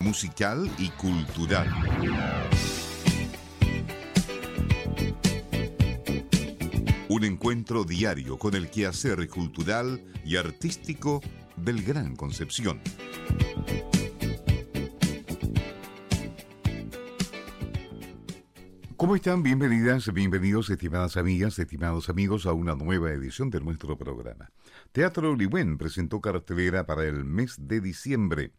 musical y cultural. Un encuentro diario con el quehacer cultural y artístico del Gran Concepción. ¿Cómo están? Bienvenidas, bienvenidos, estimadas amigas, estimados amigos, a una nueva edición de nuestro programa. Teatro Ligüen presentó cartelera para el mes de diciembre.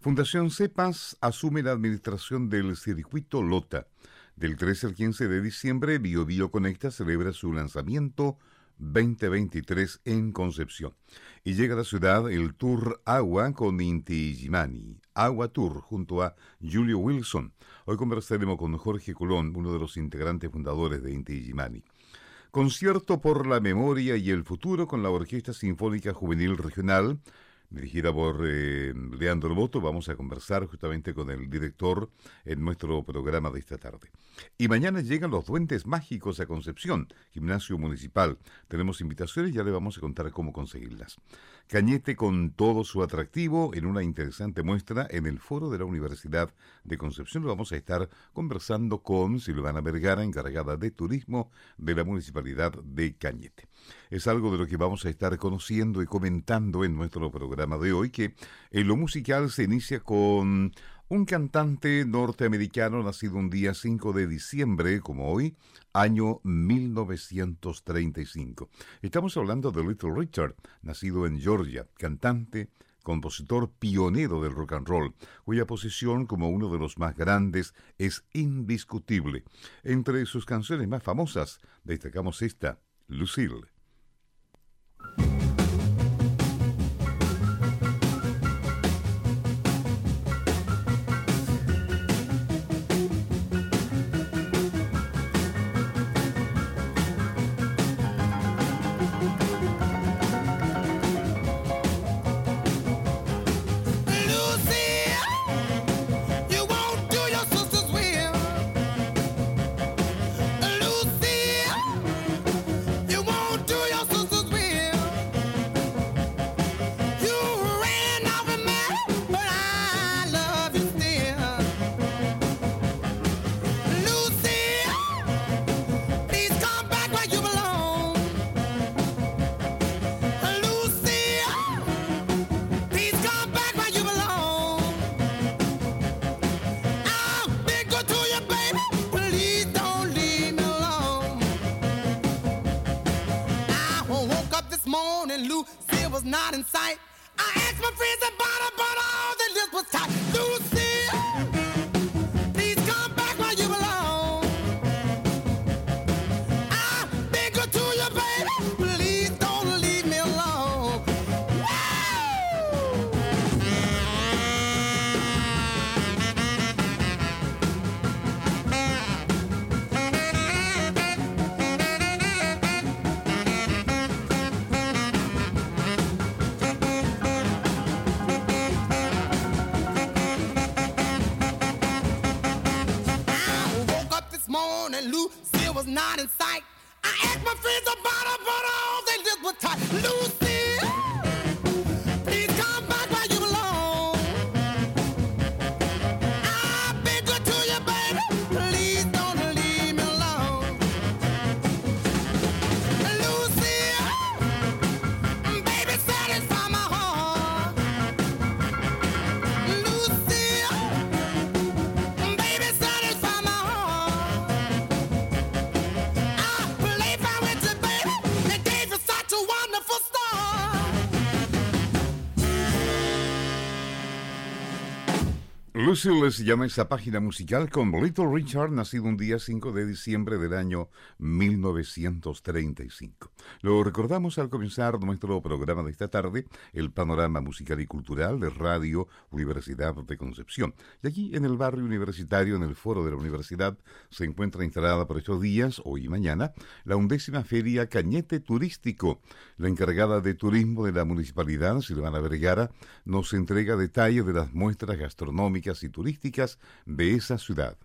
Fundación CEPAS asume la administración del circuito Lota. Del 13 al 15 de diciembre, Bio Bio Conecta celebra su lanzamiento 2023 en Concepción. Y llega a la ciudad el Tour Agua con Inti Gimani. Agua Tour junto a Julio Wilson. Hoy conversaremos con Jorge Colón, uno de los integrantes fundadores de Inti Gimani. Concierto por la memoria y el futuro con la Orquesta Sinfónica Juvenil Regional dirigida por eh, Leandro Boto. Vamos a conversar justamente con el director en nuestro programa de esta tarde. Y mañana llegan los Duendes Mágicos a Concepción, gimnasio municipal. Tenemos invitaciones, ya le vamos a contar cómo conseguirlas. Cañete con todo su atractivo en una interesante muestra en el foro de la Universidad de Concepción. Vamos a estar conversando con Silvana Vergara, encargada de turismo de la Municipalidad de Cañete. Es algo de lo que vamos a estar conociendo y comentando en nuestro programa de hoy, que en lo musical se inicia con un cantante norteamericano nacido un día 5 de diciembre, como hoy, año 1935. Estamos hablando de Little Richard, nacido en Georgia, cantante, compositor pionero del rock and roll, cuya posición como uno de los más grandes es indiscutible. Entre sus canciones más famosas destacamos esta, Lucille. morning, Lucille was not in sight. I asked my friends about her, but all they did was tight. Lucille. Se llama esa página musical con Little Richard, nacido un día 5 de diciembre del año 1935. Lo recordamos al comenzar nuestro programa de esta tarde, el panorama musical y cultural de Radio Universidad de Concepción. Y aquí en el barrio universitario, en el foro de la universidad, se encuentra instalada por estos días, hoy y mañana, la undécima feria Cañete Turístico. La encargada de turismo de la municipalidad, Silvana Vergara, nos entrega detalles de las muestras gastronómicas y turísticas de esa ciudad.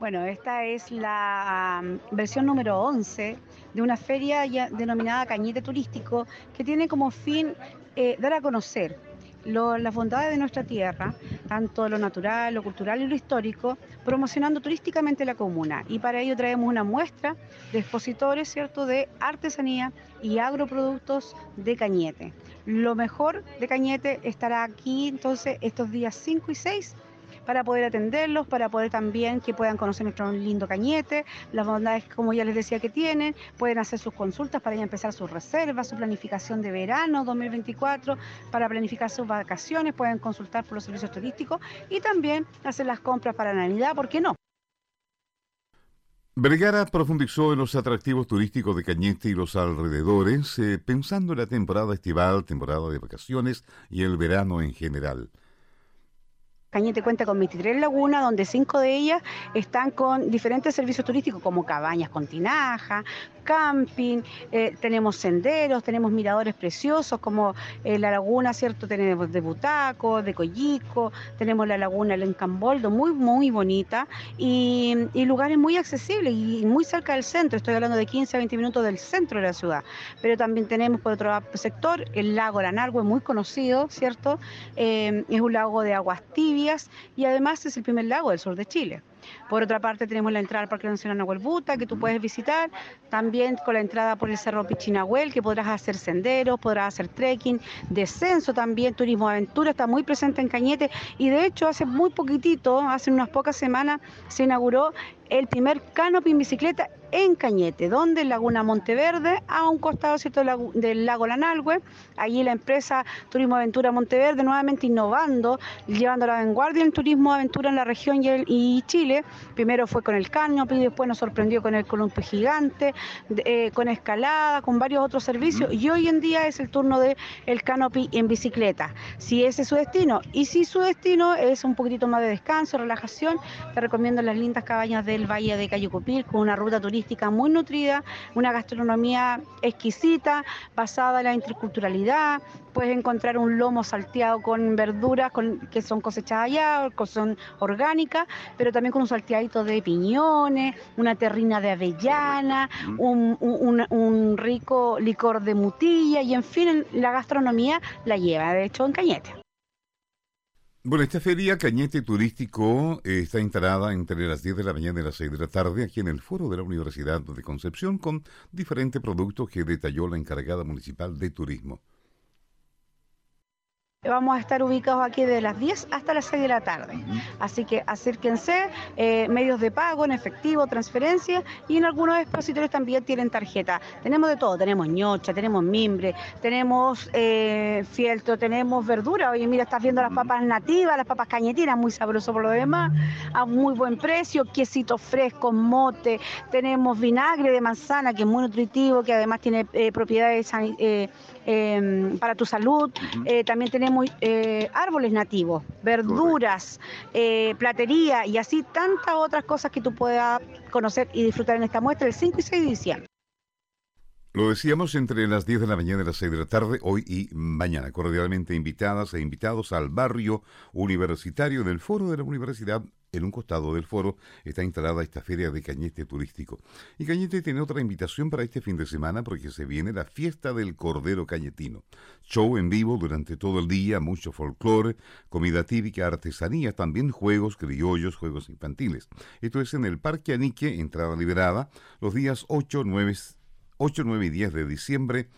Bueno, esta es la versión número 11 de una feria denominada Cañete Turístico que tiene como fin eh, dar a conocer las bondades de nuestra tierra, tanto lo natural, lo cultural y lo histórico, promocionando turísticamente la comuna. Y para ello traemos una muestra de expositores, ¿cierto?, de artesanía y agroproductos de Cañete. Lo mejor de Cañete estará aquí entonces estos días 5 y 6 para poder atenderlos, para poder también que puedan conocer nuestro lindo cañete, las bondades, como ya les decía, que tienen, pueden hacer sus consultas para ya empezar sus reservas, su planificación de verano 2024, para planificar sus vacaciones, pueden consultar por los servicios turísticos y también hacer las compras para Navidad, ¿por qué no? Vergara profundizó en los atractivos turísticos de Cañete y los alrededores, eh, pensando en la temporada estival, temporada de vacaciones y el verano en general. Cañete cuenta con 23 lagunas, donde cinco de ellas están con diferentes servicios turísticos como cabañas con tinaja, camping, eh, tenemos senderos, tenemos miradores preciosos como eh, la laguna, ¿cierto? Tenemos de Butaco, de Collico, tenemos la laguna El Encamboldo, muy, muy bonita y, lugares muy accesibles y muy cerca del centro, estoy hablando de 15 a 20 minutos del centro de la ciudad, pero también tenemos por otro sector el lago Lanargue, muy conocido, ¿cierto? Eh, es un lago de aguas tibias y además es el primer lago del sur de Chile. Por otra parte, tenemos la entrada al Parque Nacional Nahuelbuta, que tú puedes visitar. También con la entrada por el Cerro Pichinahuel, que podrás hacer senderos, podrás hacer trekking, descenso también, turismo aventura, está muy presente en Cañete. Y de hecho, hace muy poquitito, hace unas pocas semanas, se inauguró el primer canopy en bicicleta en Cañete, donde Laguna Monteverde, a un costado ¿cierto? del lago Lanalgüe. Allí la empresa Turismo Aventura Monteverde nuevamente innovando, llevando la vanguardia en turismo aventura en la región y, Chile. Primero fue con el canopy, después nos sorprendió con el columpio gigante, eh, con escalada, con varios otros servicios. Y hoy en día es el turno del el canopy en bicicleta. Si ese es su destino y si su destino es un poquitito más de descanso, relajación, te recomiendo las lindas cabañas del Valle de Cayucupil con una ruta turística muy nutrida, una gastronomía exquisita, basada en la interculturalidad. Puedes encontrar un lomo salteado con verduras que son cosechadas allá, que son orgánicas, pero también con un salteadito de piñones, una terrina de avellana, un, un rico licor de mutilla y en fin, la gastronomía la lleva, de hecho, en Cañete. Bueno, esta feria Cañete Turístico eh, está instalada entre las 10 de la mañana y las 6 de la tarde aquí en el foro de la Universidad de Concepción con diferentes productos que detalló la encargada municipal de turismo. Vamos a estar ubicados aquí de las 10 hasta las 6 de la tarde. Así que acérquense, eh, medios de pago en efectivo, transferencia y en algunos expositores también tienen tarjeta. Tenemos de todo, tenemos ñocha, tenemos mimbre, tenemos eh, fieltro, tenemos verdura. Oye, mira, estás viendo las papas nativas, las papas cañetinas, muy sabroso por lo demás, a muy buen precio, quesito fresco, mote, tenemos vinagre de manzana que es muy nutritivo, que además tiene eh, propiedades Em, para tu salud. Eh, también tenemos eh, árboles nativos, verduras, eh, platería y así tantas otras cosas que tú puedas conocer y disfrutar en esta muestra el 5 y 6 de diciembre. Lo decíamos entre las 10 de la mañana y las 6 de la tarde, hoy y mañana. Cordialmente invitadas e invitados al barrio universitario del Foro de la Universidad. En un costado del foro está instalada esta feria de Cañete turístico. Y Cañete tiene otra invitación para este fin de semana porque se viene la fiesta del Cordero Cañetino. Show en vivo durante todo el día, mucho folclore, comida típica, artesanía, también juegos criollos, juegos infantiles. Esto es en el Parque Anique, entrada liberada, los días 8, 9, 8, 9 y 10 de diciembre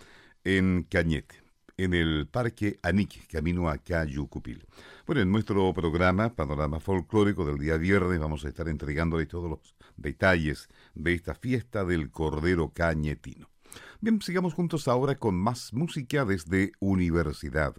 en Cañete, en el Parque Anique, camino a Cayucupil. Bueno, en nuestro programa Panorama Folclórico del día viernes vamos a estar entregándole todos los detalles de esta fiesta del Cordero Cañetino. Bien, sigamos juntos ahora con más música desde Universidad.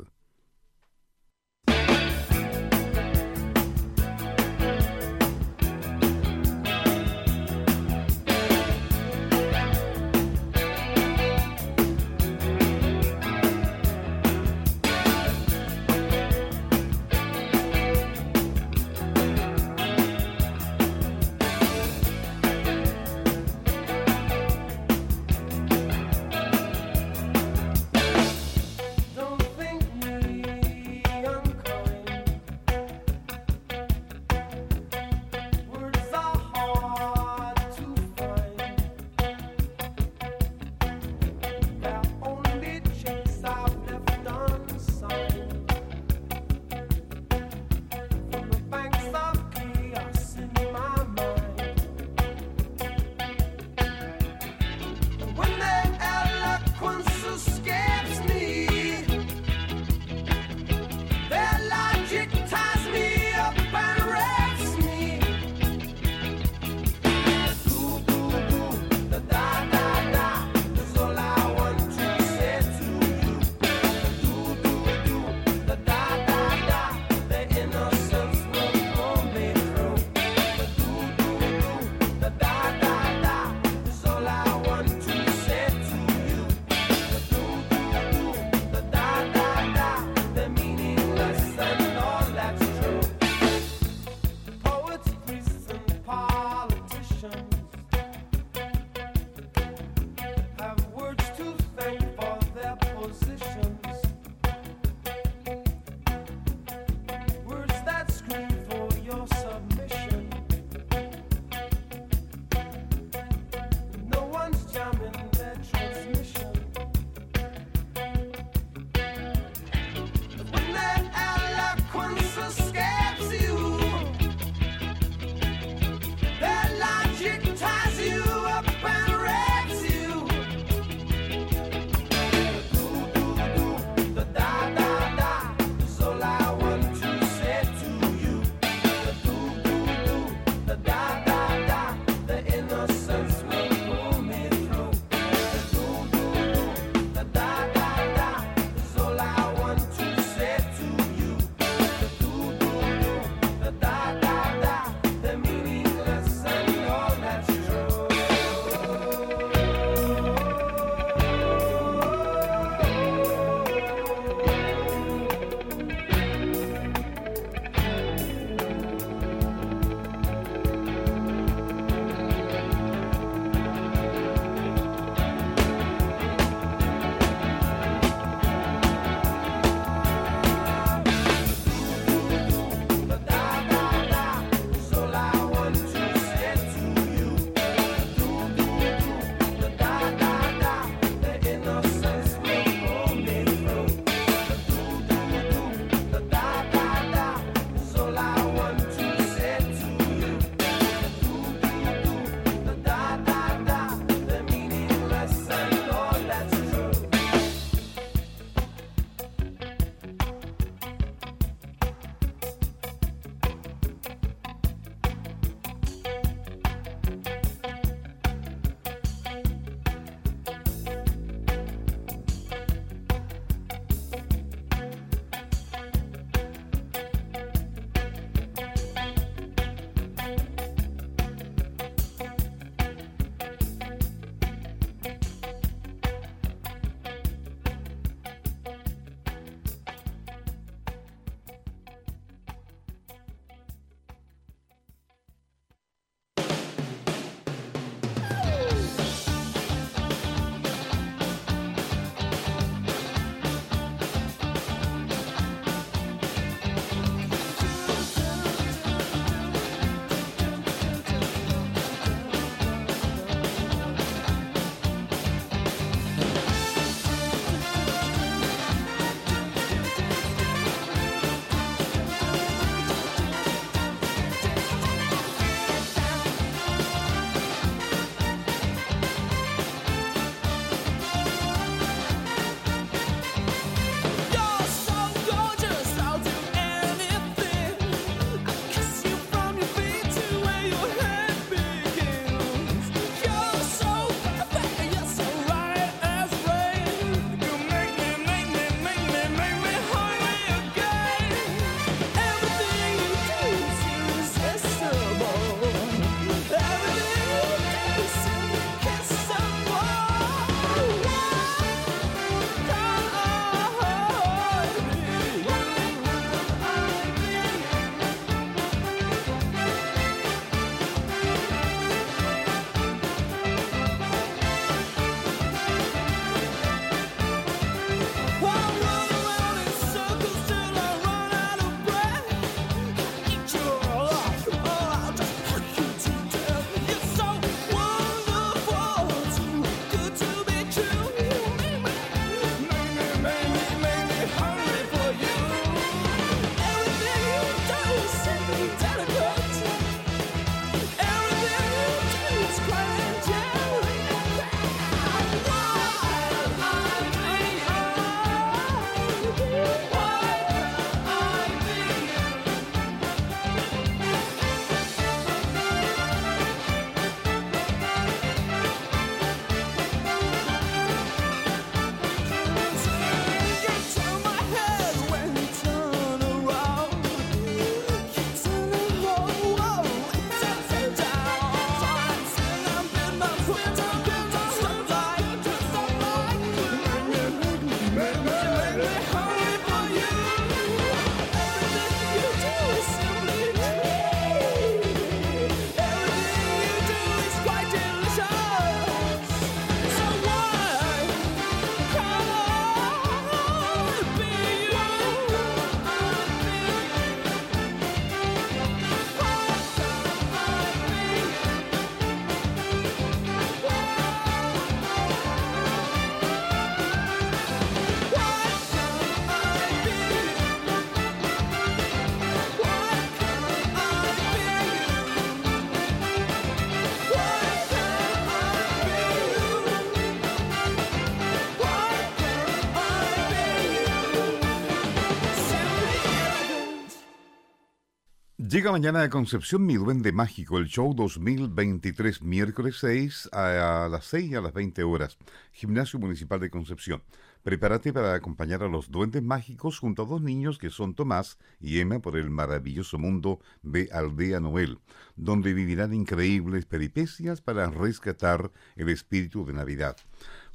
Llega mañana a Concepción Mi Duende Mágico, el show 2023, miércoles 6 a, las 6 a las 20 horas, Gimnasio Municipal de Concepción. Prepárate para acompañar a los duendes mágicos junto a dos niños que son Tomás y Emma por el maravilloso mundo de Aldea Noel, donde vivirán increíbles peripecias para rescatar el espíritu de Navidad.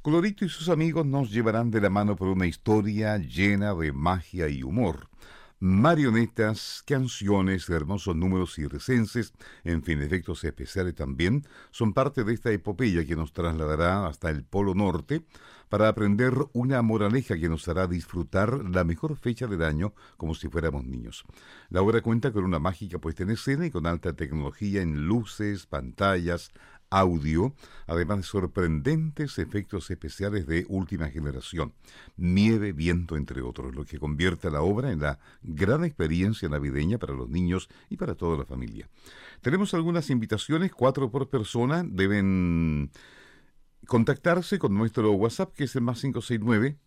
Colorito y sus amigos nos llevarán de la mano por una historia llena de magia y humor marionetas, canciones, hermosos números circenses, en fin, efectos especiales también, son parte de esta epopeya que nos trasladará hasta el Polo Norte para aprender una moraleja que nos hará disfrutar la mejor fecha del año como si fuéramos niños. La obra cuenta con una mágica puesta en escena y con alta tecnología en luces, pantallas, audio, además de sorprendentes efectos especiales de última generación, nieve, viento, entre otros, lo que convierte la obra en la gran experiencia navideña para los niños y para toda la familia. Tenemos algunas invitaciones, cuatro por persona, deben contactarse con nuestro WhatsApp, que es el más 569,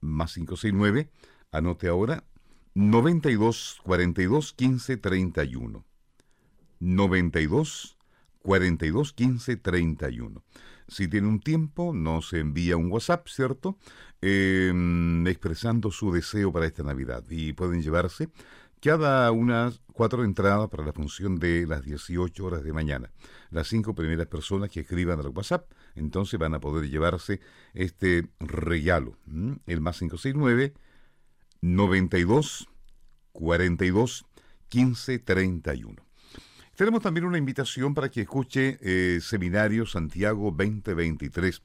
más 569, anote ahora, 92 42 15 31. 92 42 15 31. Si tiene un tiempo, nos envía un WhatsApp, ¿cierto? Em, expresando su deseo para esta Navidad. Y pueden llevarse cada unas cuatro entradas para la función de las 18 horas de mañana. Las cinco primeras personas que escriban al WhatsApp, entonces van a poder llevarse este regalo. El más 569 92 42 15 31. Tenemos también una invitación para que escuche eh, Seminario Santiago 2023.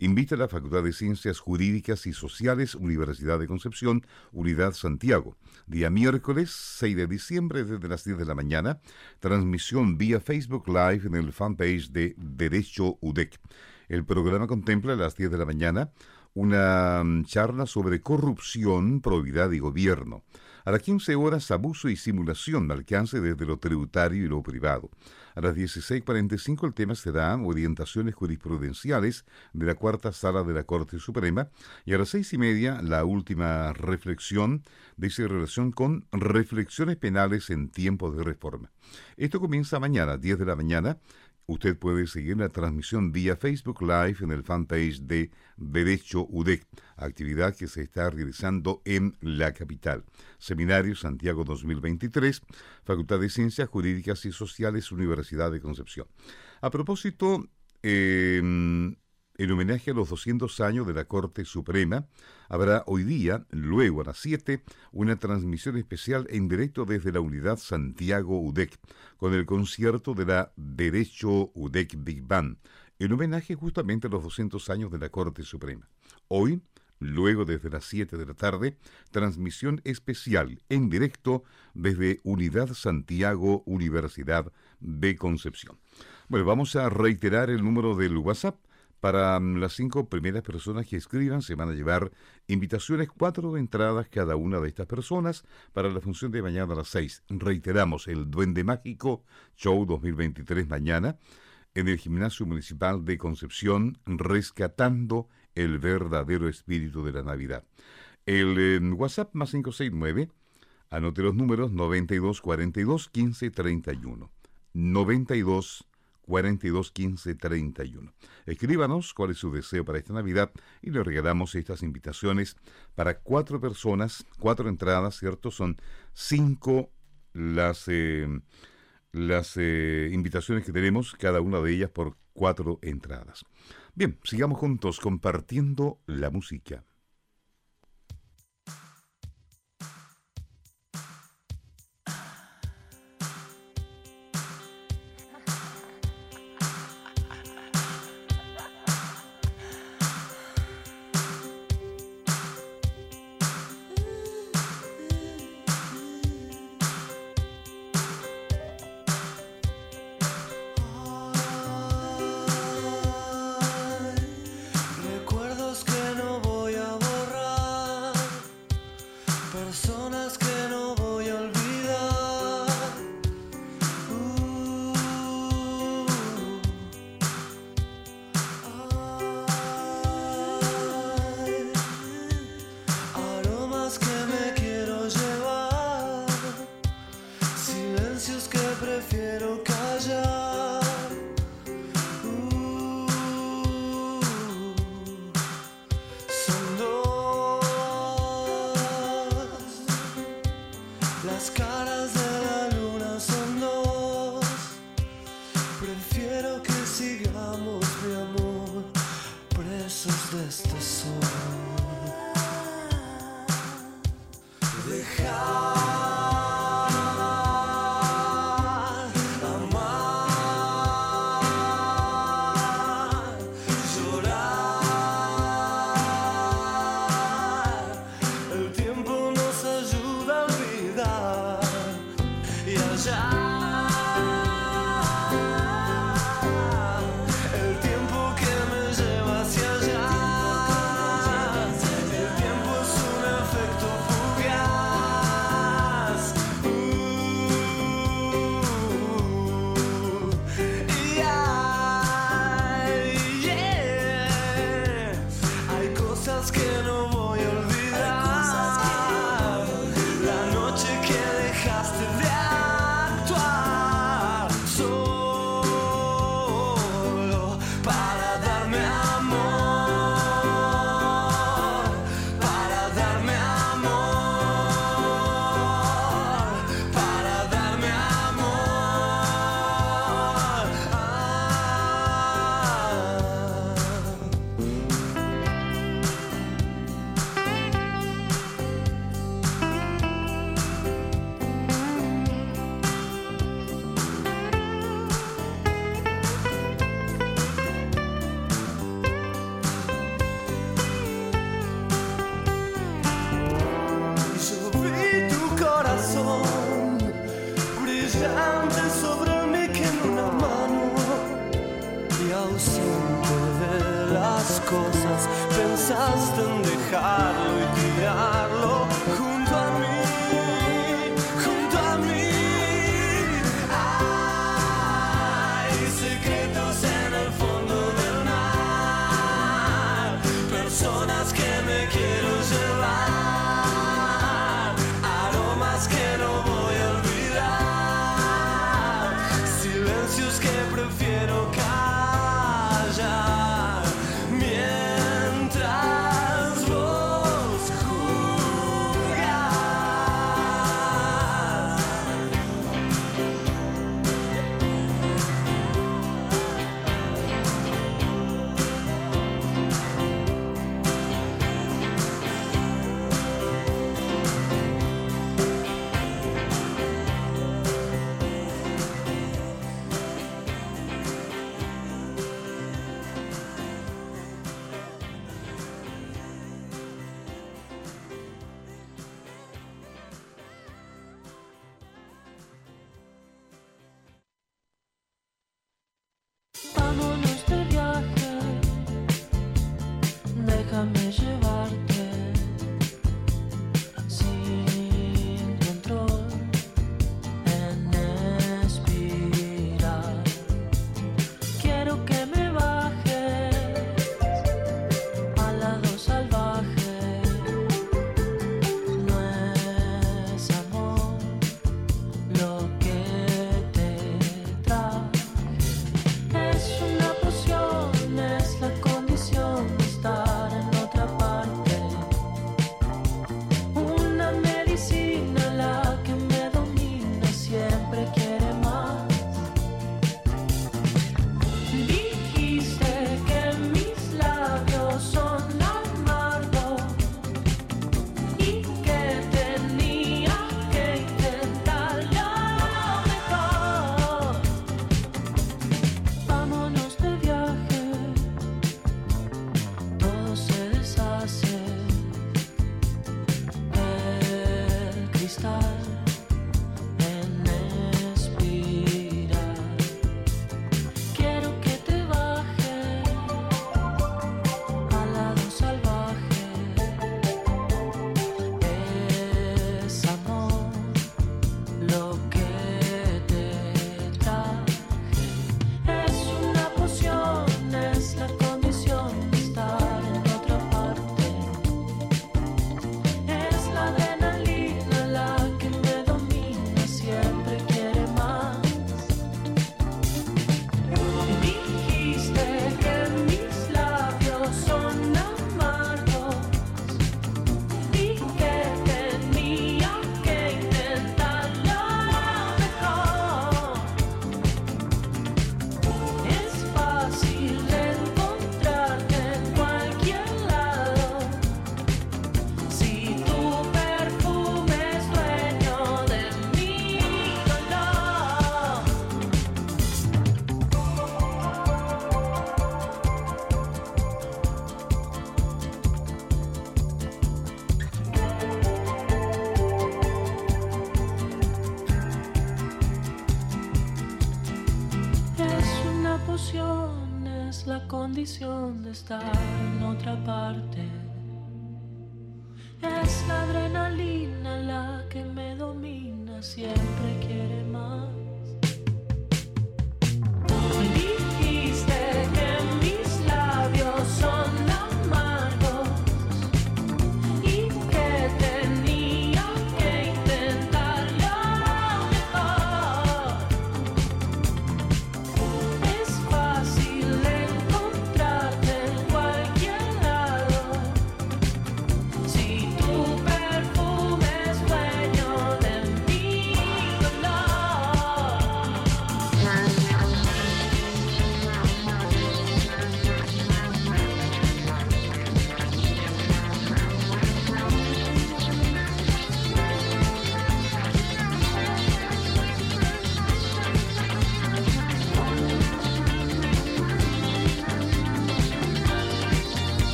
Invita a la Facultad de Ciencias Jurídicas y Sociales, Universidad de Concepción, Unidad Santiago. Día miércoles 6 de diciembre desde las 10 de la mañana. Transmisión vía Facebook Live en el fanpage de Derecho UDEC. El programa contempla a las 10 de la mañana una mm, charla sobre corrupción, probidad y gobierno. A las 15 horas, abuso y simulación, alcance desde lo tributario y lo privado. A las 16.45 el tema será orientaciones jurisprudenciales de la cuarta sala de la Corte Suprema y a las seis y media la última reflexión dice relación con reflexiones penales en tiempos de reforma. Esto comienza mañana, 10 de la mañana, Usted puede seguir la transmisión vía Facebook Live en el fanpage de Derecho UDEC, actividad que se está realizando en la capital. Seminario Santiago 2023, Facultad de Ciencias Jurídicas y Sociales, Universidad de Concepción. A propósito, eh, en homenaje a los 200 años de la Corte Suprema, habrá hoy día, luego a las 7, una transmisión especial en directo desde la unidad Santiago UDEC, con el concierto de la Derecho UDEC Big Band, en homenaje justamente a los 200 años de la Corte Suprema. Hoy, luego desde las 7 de la tarde, transmisión especial en directo desde Unidad Santiago Universidad de Concepción. Bueno, vamos a reiterar el número del WhatsApp para mm, las cinco primeras personas que escriban se van a llevar invitaciones, cuatro entradas cada una de estas personas para la función de mañana a las seis. Reiteramos, el Duende Mágico Show 2023 mañana en el Gimnasio Municipal de Concepción, rescatando el verdadero espíritu de la Navidad. El em, WhatsApp más 569, anote los números 9242 1531. 92 42 15 31. Escríbanos cuál es su deseo para esta Navidad y le regalamos estas invitaciones para cuatro personas, cuatro entradas, ¿cierto? Son cinco las, eh, las eh, invitaciones que tenemos, cada una de ellas por cuatro entradas. Bien, sigamos juntos compartiendo la música.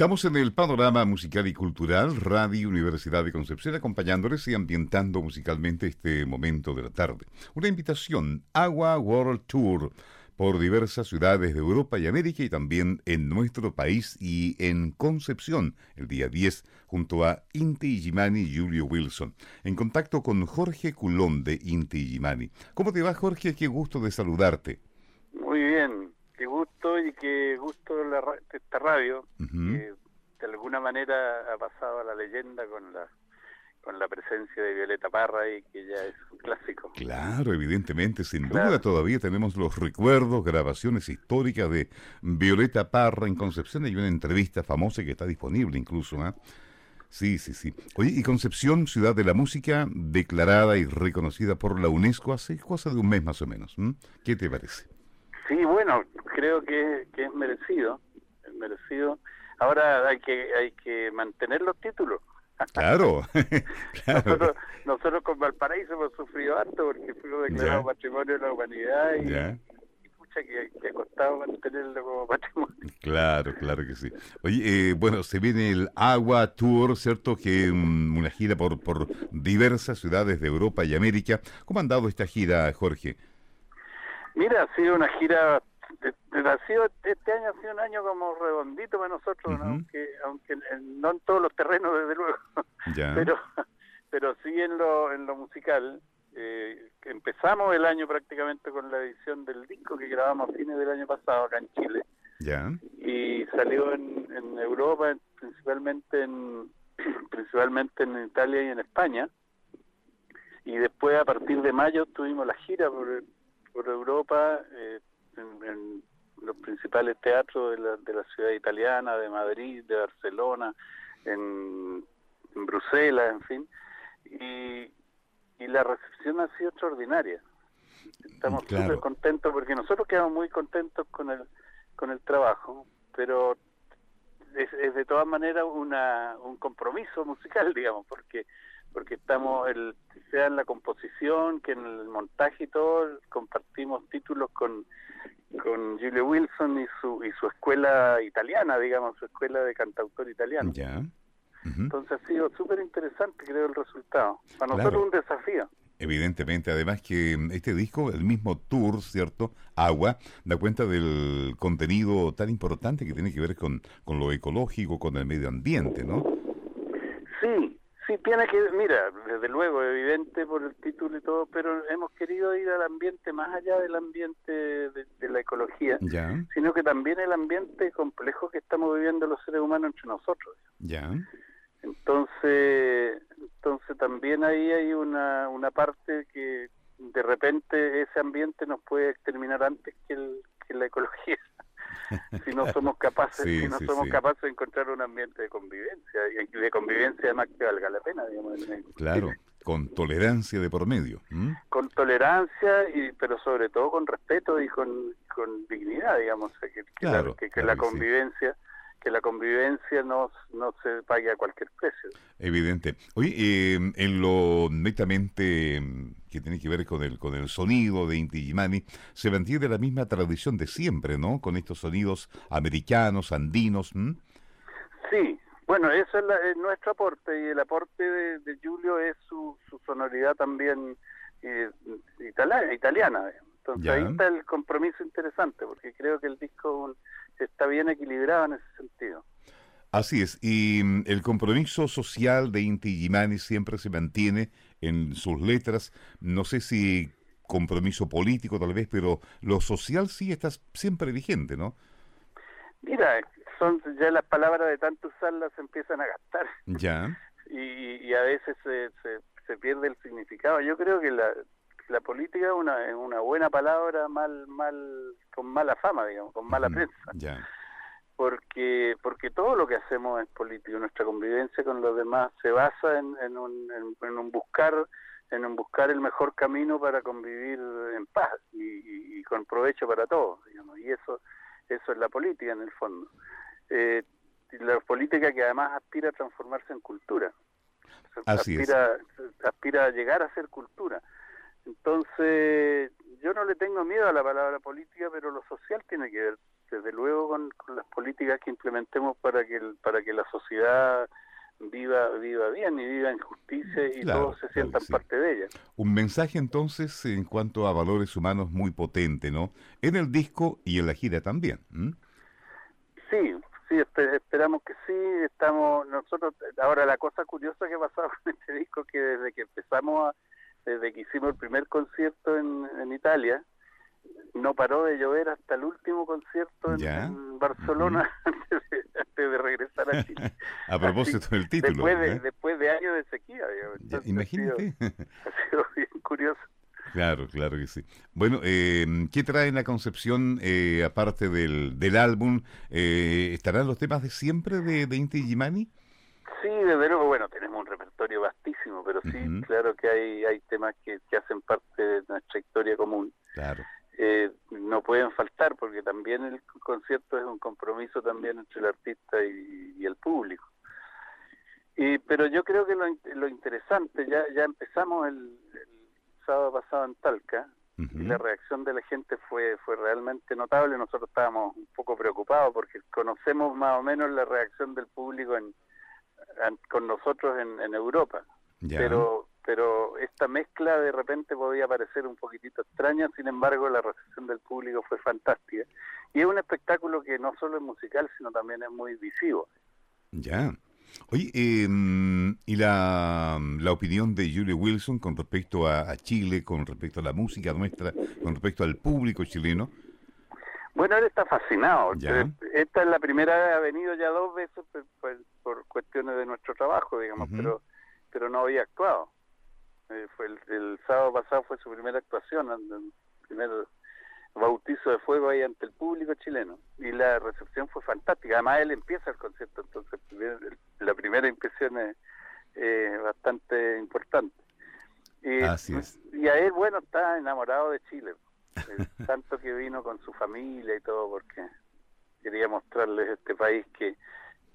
Estamos en el panorama musical y cultural, Radio Universidad de Concepción, acompañándoles y ambientando musicalmente este momento de la tarde. Una invitación, Agua World Tour, por diversas ciudades de Europa y América y también en nuestro país y en Concepción, el día 10, junto a Inti Gimani y Julio Wilson. En contacto con Jorge Culón de Inti Gimani. ¿Cómo te va, Jorge? Qué gusto de saludarte. Muy bien, qué gusto y qué gusto la, esta radio, que de alguna manera ha pasado a la leyenda con la con la presencia de Violeta Parra y que ya es un clásico. Claro, evidentemente, sin duda todavía tenemos los recuerdos, grabaciones históricas de Violeta Parra en Concepción. Hay una entrevista famosa que está disponible incluso. ¿ah? Sí, sí, sí. Oye, y Concepción, ciudad de la música, declarada y reconocida por la UNESCO hace cosa de un mes más o menos. ¿Qué te parece? Sí, bueno, creo que, es merecido, es merecido. Ahora hay que hay que mantener los títulos. Claro, Nosotros, nosotros con Valparaíso hemos sufrido harto porque fuimos declarados patrimonio de la humanidad y, pucha que, que, ha costado mantenerlo como patrimonio. Claro, claro que sí. Oye, eh, bueno, se viene el Agua Tour, ¿cierto? Que um, una gira por, por diversas ciudades de Europa y América. ¿Cómo han dado esta gira, Jorge? Mira, ha sido una gira, ha sido, este año ha sido un año como redondito para nosotros, aunque aunque no en todos los terrenos, desde luego, pero pero sí en lo, en lo musical. Eh, empezamos el año prácticamente con la edición del disco que grabamos a fines del año pasado acá en Chile. Ya. Y salió en, en Europa, principalmente en principalmente en Italia y en España. Y después a partir de mayo tuvimos la gira por por Europa, eh, en, los principales teatros de la, de la ciudad italiana, de Madrid, de Barcelona, en, Bruselas, en fin, y, y la recepción ha sido extraordinaria. Estamos súper contentos porque nosotros quedamos muy contentos con el, con el trabajo, pero es, es de todas maneras una, un compromiso musical, digamos, porque porque estamos, el, sea en la composición, que en el montaje y todo, compartimos títulos con, con Julio Wilson y su, y su escuela italiana, digamos, su escuela de cantautor italiano. Ya. Entonces ha sido súper interesante, creo, el resultado. Para nosotros un desafío. Evidentemente, además que este disco, el mismo tour, ¿cierto? Agua, da cuenta del contenido tan importante que tiene que ver con, con lo ecológico, con el medio ambiente, ¿no? Sí, tiene que, mira, desde luego, evidente por el título y todo, pero hemos querido ir al ambiente más allá del ambiente de, la ecología, sino que también el ambiente complejo que estamos viviendo los seres humanos entre nosotros. Ya. Entonces, entonces también ahí hay una, una parte que de repente ese ambiente nos puede exterminar antes que, el, que la ecología. si no somos capaces si no somos capaces de encontrar un ambiente de convivencia y de convivencia además que valga la pena digamos claro con tolerancia de por medio con tolerancia y pero sobre todo con respeto y con, con dignidad digamos que, que, la, que, la convivencia que la convivencia no, no se pague a cualquier precio. Evidente. Oye, eh, en lo netamente mm, que tiene que ver con el, con el sonido de Inti Gimani, se mantiene la misma tradición de siempre, ¿no? Con estos sonidos americanos, andinos. Sí, bueno, eso es, nuestro aporte y el aporte de, Julio es su, su sonoridad también eh, italiana. Entonces ahí está el compromiso interesante, porque creo que el disco está bien equilibrado en ese sentido. Así es, y mm, el compromiso social de Inti Gimani siempre se mantiene en sus letras, no sé si compromiso político tal vez, pero lo social sí está siempre vigente, ¿no? Mira, son ya las palabras de tanto usarlas se empiezan a gastar. Ya. Y, a veces se, se, pierde el significado. Yo creo que la, la política es una, es una buena palabra mal mal con mala fama, digamos, con mala prensa. Porque porque todo lo que hacemos es político, nuestra convivencia con los demás se basa en, en, un, en, un buscar en un buscar el mejor camino para convivir en paz y, y, con provecho para todos, digamos, y eso eso es la política en el fondo. Eh, la política que además aspira a transformarse en cultura. Así aspira, aspira a llegar a ser cultura. Entonces, yo no le tengo miedo a la palabra política, pero lo social tiene que ver, desde luego, con, las políticas que implementemos para que, para que la sociedad viva viva bien y viva en justicia y todos se sientan parte de ella. Un mensaje entonces en cuanto a valores humanos muy potente, ¿no? En el disco y en la gira también. Sí, sí, esperamos que sí. Estamos nosotros. Ahora la cosa curiosa que ha pasado con este disco que desde que empezamos a desde que hicimos el primer concierto en, en Italia, no paró de llover hasta el último concierto en, Barcelona antes, de, regresar a Chile. a propósito del título. Después de, ¿eh? después de años de sequía. imagínate. Ha sido, bien curioso. Claro, claro que sí. Bueno, eh, ¿qué trae en la concepción, eh, aparte del, del álbum? Eh, ¿Estarán los temas de siempre de, de Inti Gimani? Sí, desde luego, bueno, tenemos un repertorio vastísimo, pero sí, claro que hay, hay temas que, que hacen parte de nuestra historia común. Claro. Eh, no pueden faltar porque también el concierto es un compromiso también entre el artista y, el público. Y, pero yo creo que lo, lo interesante, ya, ya empezamos el, sábado pasado en Talca, y la reacción de la gente fue fue realmente notable. Nosotros estábamos un poco preocupados porque conocemos más o menos la reacción del público en, con nosotros en, en Europa. Pero pero esta mezcla de repente podía parecer un poquitito extraña, sin embargo la recepción del público fue fantástica. Y es un espectáculo que no solo es musical, sino también es muy visivo. Ya. Oye, em, ¿y la, la, opinión de Julie Wilson con respecto a, Chile, con respecto a la música nuestra, con respecto al público chileno? Bueno, él está fascinado. Esta es la primera, ha venido ya dos veces pues, por, cuestiones de nuestro trabajo, digamos, pero pero no había actuado. Eh, fue el, sábado pasado fue su primera actuación, el primer bautizo de fuego ahí ante el público chileno. Y la recepción fue fantástica. Además, él empieza el concierto, entonces la primera impresión es bastante importante. Y, Así es. y a él, bueno, está enamorado de Chile. Eh, tanto que vino con su familia y todo, porque quería mostrarles este país que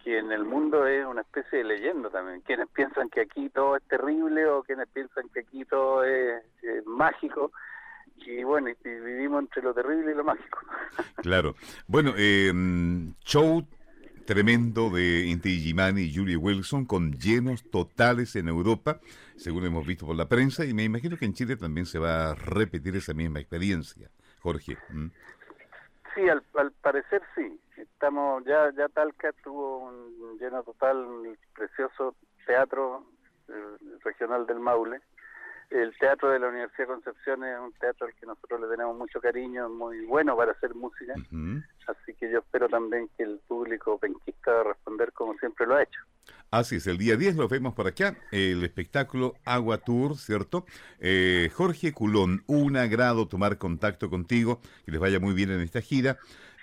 que en el mundo es una especie de leyenda también. Quienes piensan que aquí todo es terrible o quienes piensan que aquí todo es, mágico. Y bueno, y vivimos entre lo terrible y lo mágico. Claro. Bueno, eh, show tremendo de Inti Gimani y Julie Wilson con llenos totales en Europa, según hemos visto por la prensa, y me imagino que en Chile también se va a repetir esa misma experiencia. Jorge. Sí, al, al parecer sí estamos ya ya Talca tuvo un lleno total un precioso teatro eh, regional del Maule el teatro de la Universidad de Concepción es un teatro al que nosotros le tenemos mucho cariño, muy bueno para hacer música, así que yo espero también que el público penquista va a responder como siempre lo ha hecho. Así es, el día 10 lo vemos por acá, el espectáculo Agua Tour, ¿cierto? Eh, Jorge Culón, un agrado tomar contacto contigo, que les vaya muy bien en esta gira.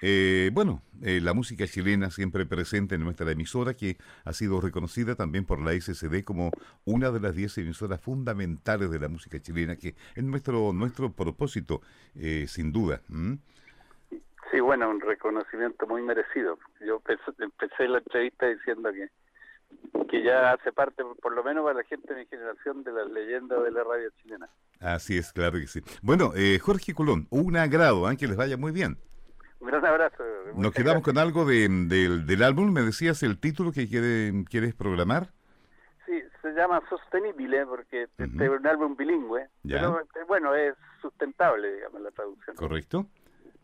Eh, bueno, eh, la música chilena siempre presente en nuestra emisora, que ha sido reconocida también por la SCD como una de las 10 emisoras fundamentales de la música chilena, que es nuestro, nuestro propósito, eh, sin duda. Sí, bueno, un reconocimiento muy merecido. Yo empecé la entrevista diciendo que que ya hace parte, por lo menos para la gente de mi generación, de las leyendas de la radio chilena. Así es, claro que sí. Bueno, eh, Jorge Colón, un agrado, ¿eh? que les vaya muy bien. Un gran abrazo. Nos quedamos con algo de, del álbum, me decías el título que quiere, quieres programar. Sí, se llama Sostenible porque este es un álbum bilingüe, pero eh, bueno, es sustentable, digamos, la traducción. Correcto.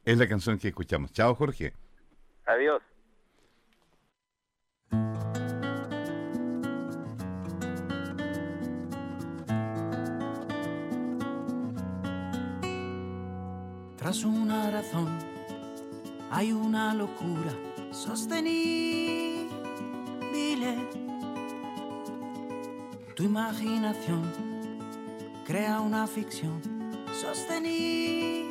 Es la canción que escuchamos. Chao, Jorge. Adiós. Tras una razón hay una locura sostenible. Tu imaginación crea una ficción sostenible.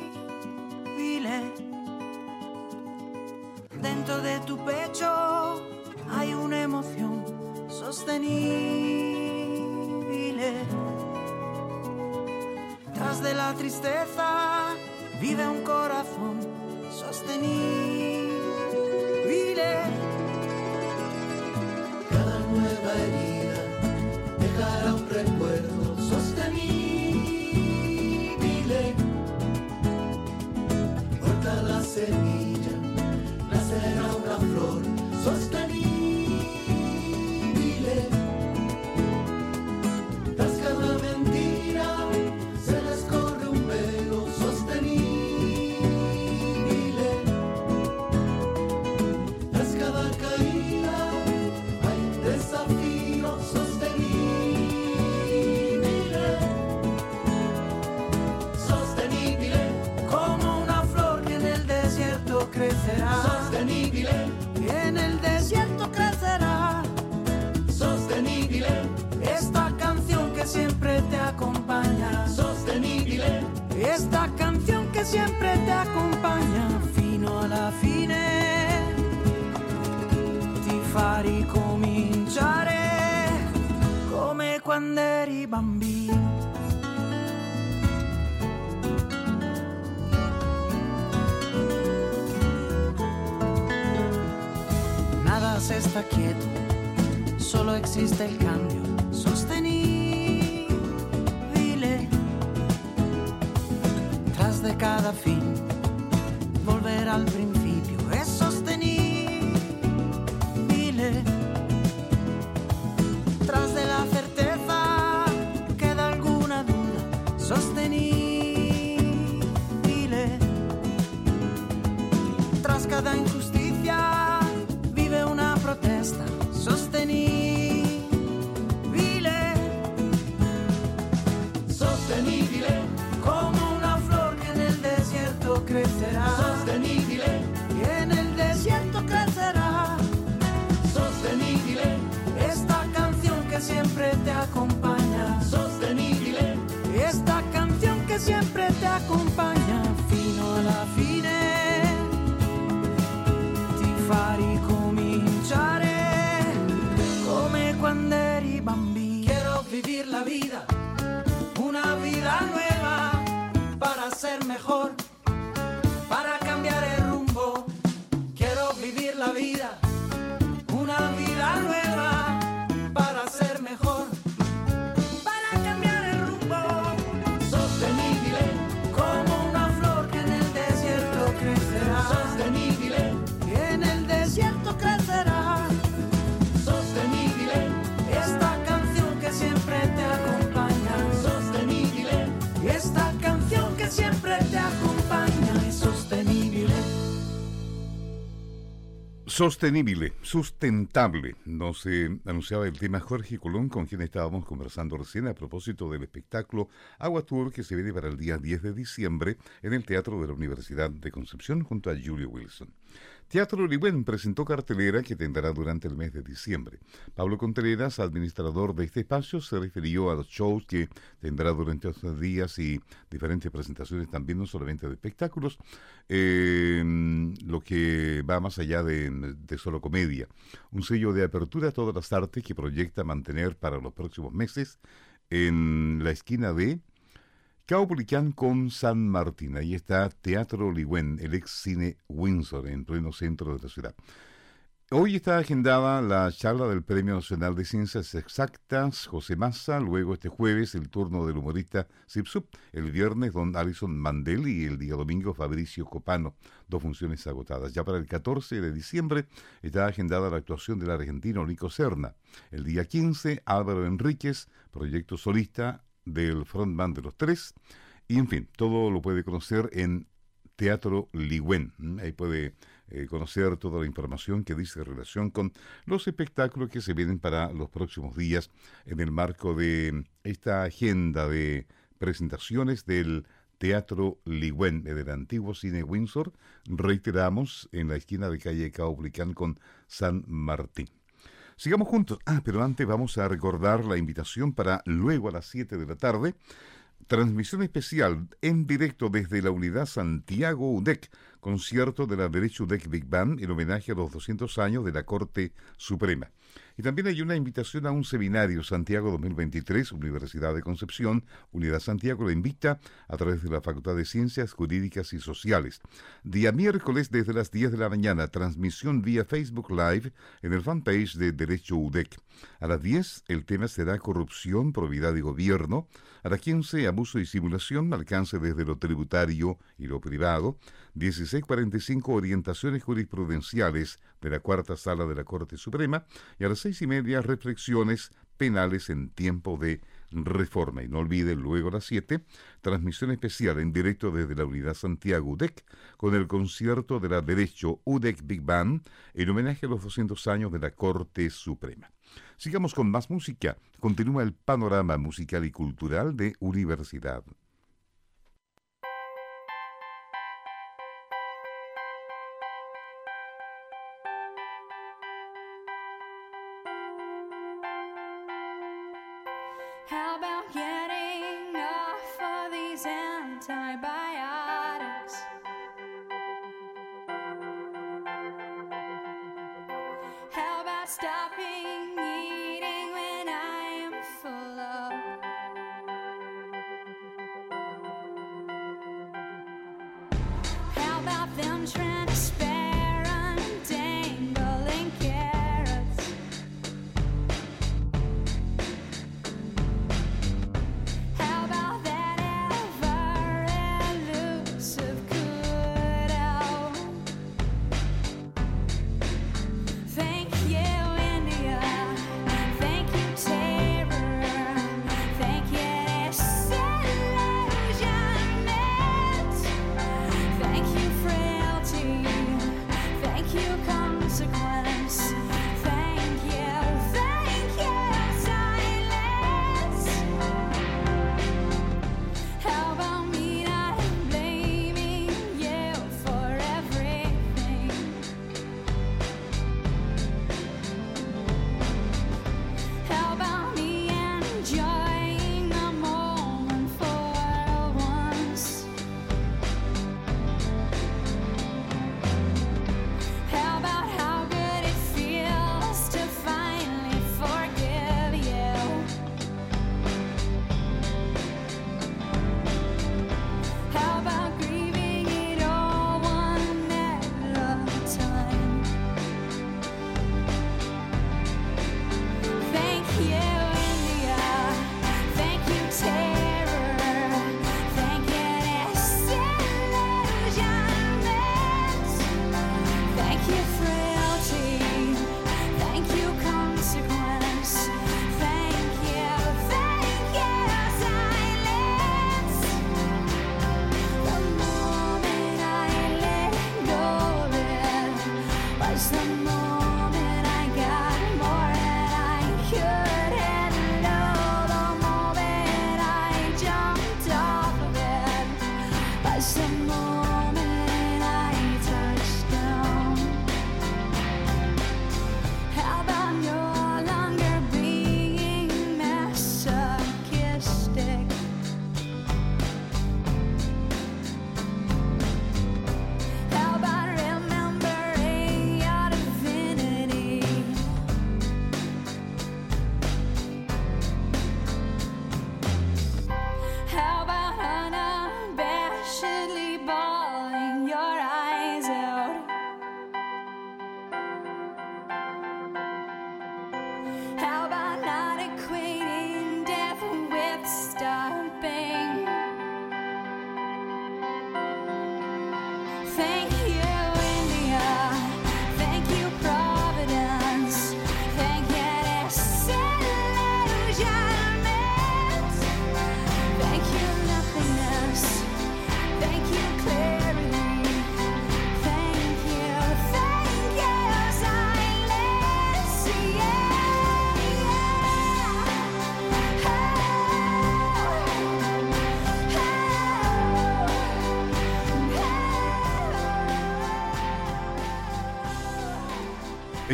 Dentro de tu pecho hay una emoción sostenible. Tras de la tristeza vive un corazón sostenible. Cada nueva herida dejará un recuerdo sostenible. Corta la semilla, nacerá una flor esta siempre te acompagna fino alla fine. Ti fa ricominciare come quando eri bambino. Nada se está quieto, solo existe el cambio cada fin. Volver al principio siempre te acompagna fino Sostenible, sustentable, nos anunciaba el tema Jorge Colón, con quien estábamos conversando recién a propósito del espectáculo Agua Tour que se viene para el día 10 de diciembre en el Teatro de la Universidad de Concepción junto a Julio Wilson. Teatro Oliven presentó cartelera que tendrá durante el mes de diciembre. Pablo Contreras, administrador de este espacio, se refirió a los shows que tendrá durante estos días y diferentes presentaciones también, no solamente de espectáculos, lo que va más allá de solo comedia. Un sello de apertura a todas las artes que proyecta mantener para los próximos meses en la esquina de Caupolicán con San Martín. Ahí está Teatro Ligüen, el ex cine Windsor, en pleno centro de la ciudad. Hoy está agendada la charla del Premio Nacional de Ciencias Exactas José Massa, luego este jueves el turno del humorista Zipsup, el viernes don Alison Mandel y el día domingo Fabricio Copano, dos funciones agotadas. Ya para el 14 de diciembre está agendada la actuación del argentino Nico Serna. El día 15 Álvaro Enríquez, proyecto solista del frontman de los tres. Y en fin, todo lo puede conocer en Teatro Ligüen. Ahí puede eh, conocer toda la información que dice relación con los espectáculos que se vienen para los próximos días en el marco de esta agenda de presentaciones del Teatro Ligüen, del antiguo cine Windsor, reiteramos, en la esquina de calle Caupolicán con San Martín. Sigamos juntos. Ah, pero antes vamos a recordar la invitación para luego a las 7 de la tarde Transmisión especial en directo desde la unidad Santiago UDEC, concierto de la Derecho UDEC Big Band en homenaje a los 200 años de la Corte Suprema. Y también hay una invitación a un seminario Santiago 2023, Universidad de Concepción, Unidad Santiago la invita a través de la Facultad de Ciencias Jurídicas y Sociales. Día miércoles desde las 10 de la mañana, transmisión vía Facebook Live en el fanpage de Derecho UDEC. A las 10 el tema será corrupción, probidad y gobierno. A las 15 abuso y simulación, alcance desde lo tributario y lo privado. 1645 orientaciones jurisprudenciales de la cuarta sala de la Corte Suprema y a las seis y media reflexiones penales en tiempo de reforma. Y no olvide luego a las siete, transmisión especial en directo desde la Unidad Santiago UDEC con el concierto de la Derecho UDEC Big Band en homenaje a los 200 años de la Corte Suprema. Sigamos con más música. Continúa el panorama musical y cultural de Universidad. stopping eating when I am full up. How about them trying?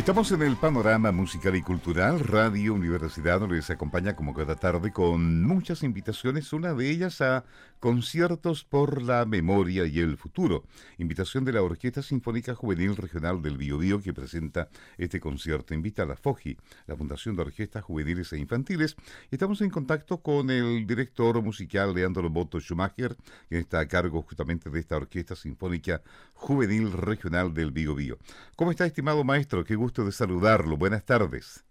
Estamos en el panorama musical y cultural. Radio Universidad les acompaña como cada tarde con muchas invitaciones, una de ellas a conciertos por la memoria y el futuro. Invitación de la Orquesta Sinfónica Juvenil Regional del Biobío que presenta este concierto. Invita a la FOGI, la Fundación de Orquestas Juveniles e Infantiles. Estamos en contacto con el director musical Leandro Boto Schumacher, quien está a cargo justamente de esta Orquesta Sinfónica Juvenil Regional del Biobío. ¿Cómo está, estimado maestro? Qué gusto de saludarlo. Buenas tardes.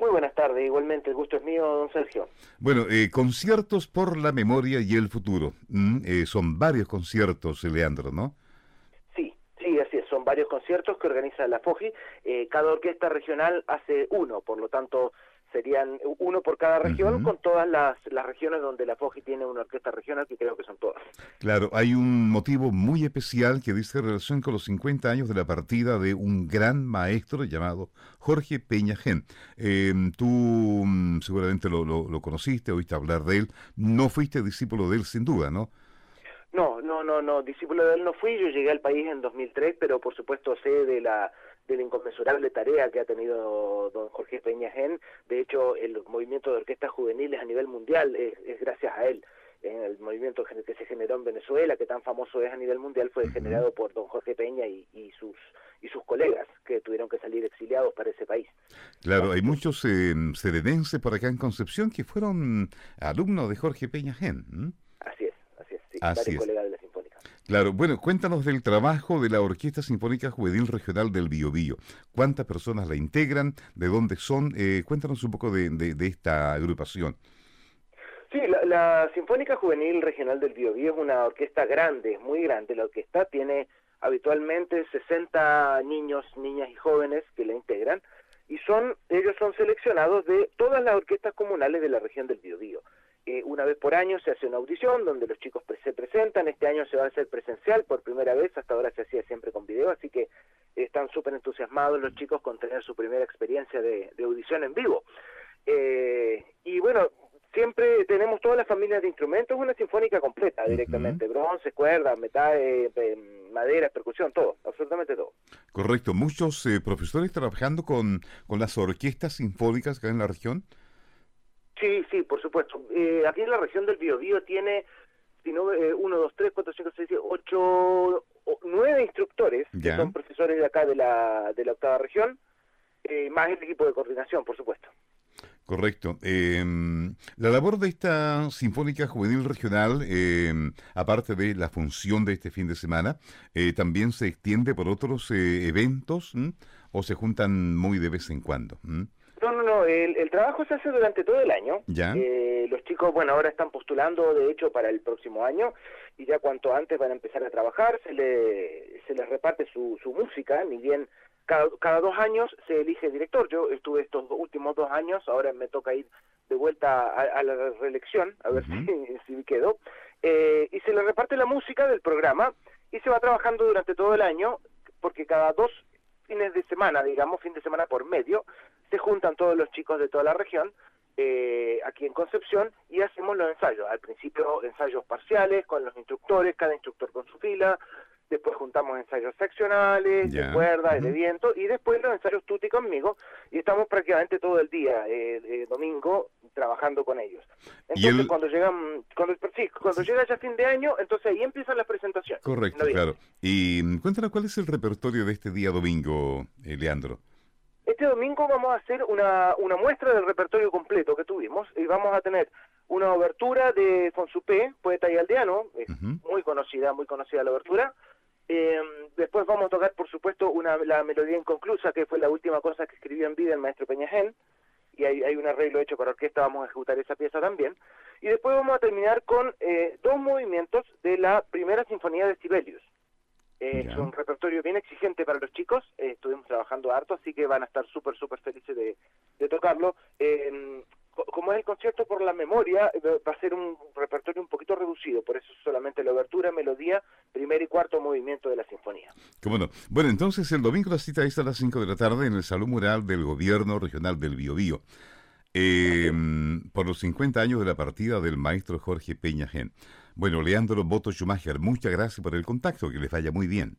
Muy buenas tardes, igualmente el gusto es mío, don Sergio. Bueno, eh, conciertos por la memoria y el futuro. Mm, eh, son varios conciertos, Leandro, ¿no? Sí, sí, así es, son varios conciertos que organiza la FOGI. Eh, cada orquesta regional hace uno, por lo tanto serían uno por cada región, con todas las, las regiones donde la FOGI tiene una orquesta regional, que creo que son todas. Claro, hay un motivo muy especial que dice relación con los 50 años de la partida de un gran maestro llamado Jorge Peñajén. Eh, tú mm, seguramente lo, lo, lo conociste, oíste hablar de él, no fuiste discípulo de él sin duda, ¿no? No, no, no, no, discípulo de él no fui, yo llegué al país en 2003, pero por supuesto sé de la de la inconmensurable tarea que ha tenido don Jorge Peñajén. De hecho, el movimiento de orquestas juveniles a nivel mundial es, es gracias a él. El movimiento que se generó en Venezuela, que tan famoso es a nivel mundial, fue generado por don Jorge Peña y, y sus y sus colegas que tuvieron que salir exiliados para ese país. Claro, hay muchos eh, serenenses por acá en Concepción que fueron alumnos de Jorge Peñajén. ¿m? Así es, así es, sí, Así es. colegas de la Sinfónica. Claro, bueno, cuéntanos del trabajo de la Orquesta Sinfónica Juvenil Regional del Biobío. ¿Cuántas personas la integran? ¿De dónde son? Eh, cuéntanos un poco de, de- de esta agrupación. Sí, la, Sinfónica Juvenil Regional del Biobío es una orquesta grande, es muy grande. La orquesta tiene habitualmente 60 niños, niñas y jóvenes que la integran y son ellos son seleccionados de todas las orquestas comunales de la región del Biobío. Eh, una vez por año se hace una audición donde los chicos se presentan. Este año se va a hacer presencial por primera vez, hasta ahora se hacía siempre con video, así que están súper entusiasmados los chicos con tener su primera experiencia de, de audición en vivo. Eh, y bueno, siempre tenemos todas las familias de instrumentos, una sinfónica completa directamente, bronce, cuerdas, metal, eh, eh, madera, percusión, todo, absolutamente todo. Correcto, muchos eh, profesores trabajando con, con las orquestas sinfónicas acá en la región. Sí, sí, por supuesto. Eh, aquí en la región del Biobío tiene, si no, eh, uno, dos, tres, cuatro, cinco, seis, siete, ocho, o- nueve instructores Ya. que son profesores de acá de la, de la octava región, eh, más el equipo de coordinación, por supuesto. Correcto. Eh, la labor de esta Sinfónica Juvenil Regional, eh, aparte de la función de este fin de semana, eh, también se extiende por otros eh, eventos ¿m? o se juntan muy de vez en cuando. ¿m? No, no, no, el, el trabajo se hace durante todo el año. Ya. Eh, los chicos, bueno, ahora están postulando, de hecho, para el próximo año y ya cuanto antes van a empezar a trabajar, se, le, se les reparte su, su música, ni bien cada, cada dos años se elige director. Yo estuve estos últimos dos años, ahora me toca ir de vuelta a, a la reelección, a ver si, si quedo, eh, y se le reparte la música del programa y se va trabajando durante todo el año, porque cada dos fines de semana, digamos, fin de semana por medio, se juntan todos los chicos de toda la región eh, aquí en Concepción y hacemos los ensayos. Al principio ensayos parciales con los instructores, cada instructor con su fila, después juntamos ensayos seccionales, de cuerda, ujú. de viento, y después los ensayos tutti conmigo, y estamos prácticamente todo el día, eh, eh, domingo, trabajando con ellos. Y Entonces, el- cuando llegan, cuando, sí, cuando llega ya fin de año, entonces ahí empiezan las presentaciones. Correcto, claro. Y mm, cuéntanos cuál es el repertorio de este día domingo, eh, Leandro. Este domingo vamos a hacer una, una muestra del repertorio completo que tuvimos y vamos a tener una obertura de Fonsupé, poeta y aldeano, es muy conocida, muy conocida la obertura. Eh, después vamos a tocar, por supuesto, una, la melodía inconclusa, que fue la última cosa que escribió en vida el maestro Peñajén, y hay, hay un arreglo hecho para orquesta, vamos a ejecutar esa pieza también. Y después vamos a terminar con eh, dos movimientos de la primera sinfonía de Sibelius. Eh. Es un repertorio bien exigente para los chicos, eh, estuvimos trabajando harto, así que van a estar súper, súper felices de, de tocarlo. Eh, como es el concierto por la memoria, eh, va a ser un repertorio un poquito reducido, por eso solamente la obertura, melodía, primer y cuarto movimiento de la sinfonía. ¿Cómo no? Bueno, entonces el domingo la cita es a las 5 de la tarde en el Salón Mural del Gobierno Regional del Biobío. Eh, por los 50 años de la partida del maestro Jorge Peña Gen. Bueno, Leandro Boto Schumacher, muchas gracias por el contacto, que les vaya muy bien.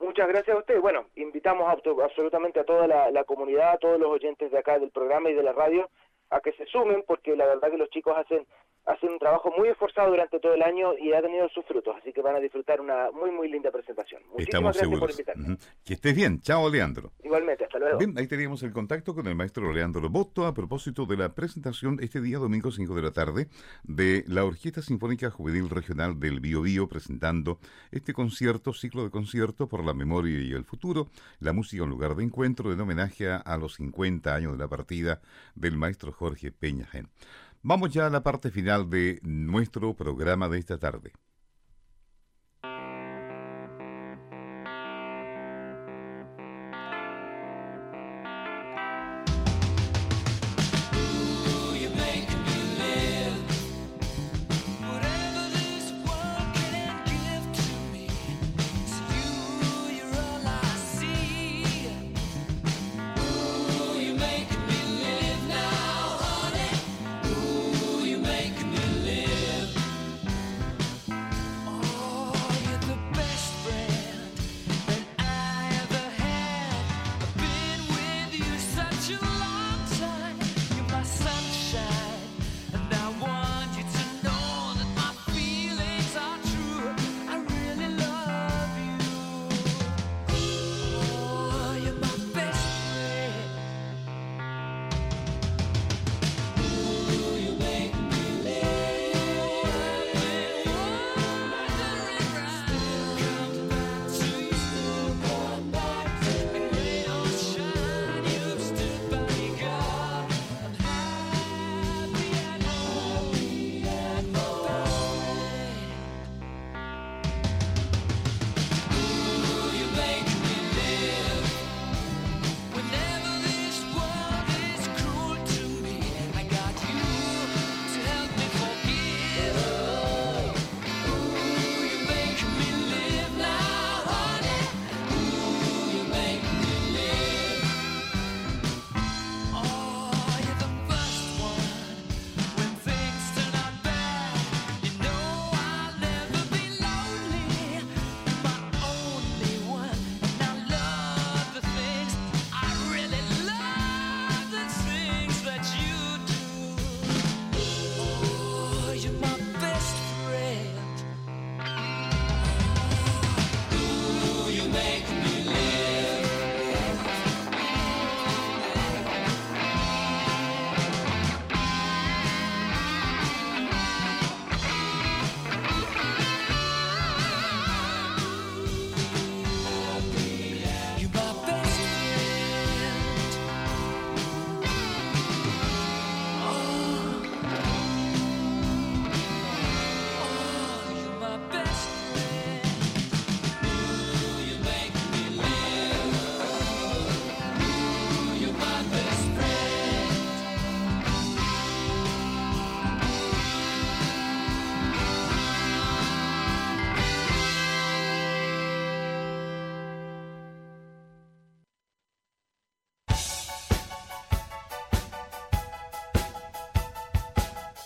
Muchas gracias a usted. Bueno, invitamos absolutamente a toda la, la, comunidad, a todos los oyentes de acá del programa y de la radio a que se sumen porque la verdad que los chicos hacen hacen un trabajo muy esforzado durante todo el año y ha tenido sus frutos, así que van a disfrutar una muy, muy linda presentación. Muchísimas Estamos gracias seguros. por Que estés bien. Chao, Leandro. Igualmente, hasta luego. Bien, ahí teníamos el contacto con el maestro Leandro Boto a propósito de la presentación este día, domingo 5 de la tarde, de la Orquesta Sinfónica Juvenil Regional del Bio, Bio presentando este concierto, ciclo de concierto por la memoria y el futuro, la música en lugar de encuentro en homenaje a los 50 años de la partida del maestro Jorge Peñagen. Vamos ya a la parte final de nuestro programa de esta tarde.